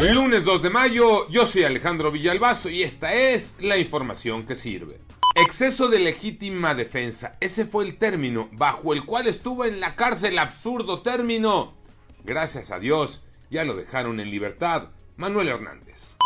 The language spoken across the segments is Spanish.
Lunes 2 de mayo, yo soy Alejandro Villalbazo y esta es la información que sirve. Exceso de legítima defensa, ese fue el término bajo el cual estuvo en la cárcel, absurdo término. Gracias a Dios, ya lo dejaron en libertad. Manuel Hernández.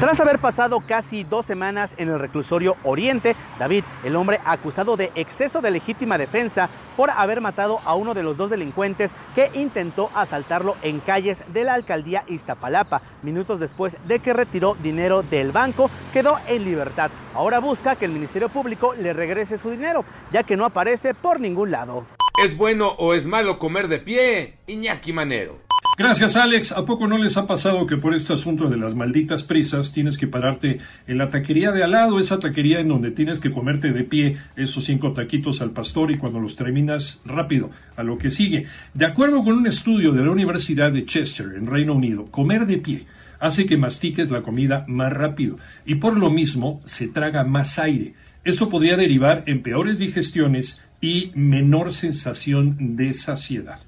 Tras haber pasado casi dos semanas en el reclusorio Oriente, David, el hombre acusado de exceso de legítima defensa por haber matado a uno de los dos delincuentes que intentó asaltarlo en calles de la alcaldía Iztapalapa, minutos después de que retiró dinero del banco, quedó en libertad. Ahora busca que el Ministerio Público le regrese su dinero, ya que no aparece por ningún lado. ¿Es bueno o es malo comer de pie? Iñaki Manero. Gracias, Alex. ¿A poco no les ha pasado que por este asunto de las malditas prisas tienes que pararte en la taquería de al lado, esa taquería en donde tienes que comerte de pie esos cinco taquitos al pastor y cuando los terminas rápido a lo que sigue? De acuerdo con un estudio de la Universidad de Chester, en Reino Unido, comer de pie hace que mastiques la comida más rápido y por lo mismo se traga más aire. Esto podría derivar en peores digestiones y menor sensación de saciedad.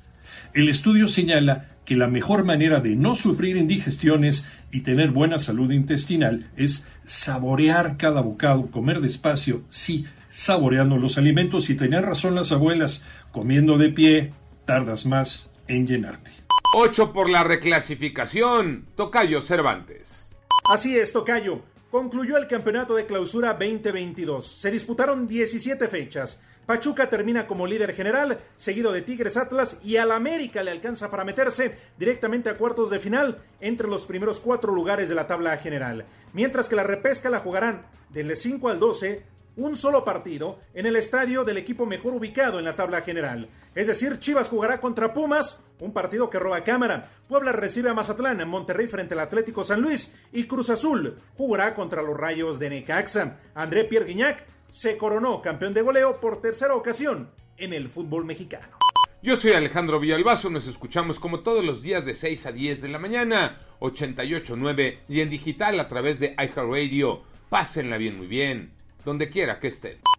El estudio señala que la mejor manera de no sufrir indigestiones y tener buena salud intestinal es saborear cada bocado, comer despacio, sí, saboreando los alimentos y tener razón las abuelas, comiendo de pie, tardas más en llenarte. 8 por la reclasificación, Tocayo Cervantes. Así es, Tocayo. Concluyó el campeonato de clausura 2022. Se disputaron 17 fechas. Pachuca termina como líder general, seguido de Tigres Atlas y al América le alcanza para meterse directamente a cuartos de final entre los primeros cuatro lugares de la tabla general. Mientras que la repesca la jugarán del 5 al 12 un solo partido en el estadio del equipo mejor ubicado en la tabla general. Es decir, Chivas jugará contra Pumas, un partido que roba cámara. Puebla recibe a Mazatlán, en Monterrey frente al Atlético San Luis y Cruz Azul jugará contra los Rayos de Necaxa. André Pierre Guignac se coronó campeón de goleo por tercera ocasión en el fútbol mexicano. Yo soy Alejandro Villalbazo, nos escuchamos como todos los días de 6 a 10 de la mañana, 88.9 y en digital a través de iHeartRadio. Pásenla bien, muy bien, donde quiera que estén.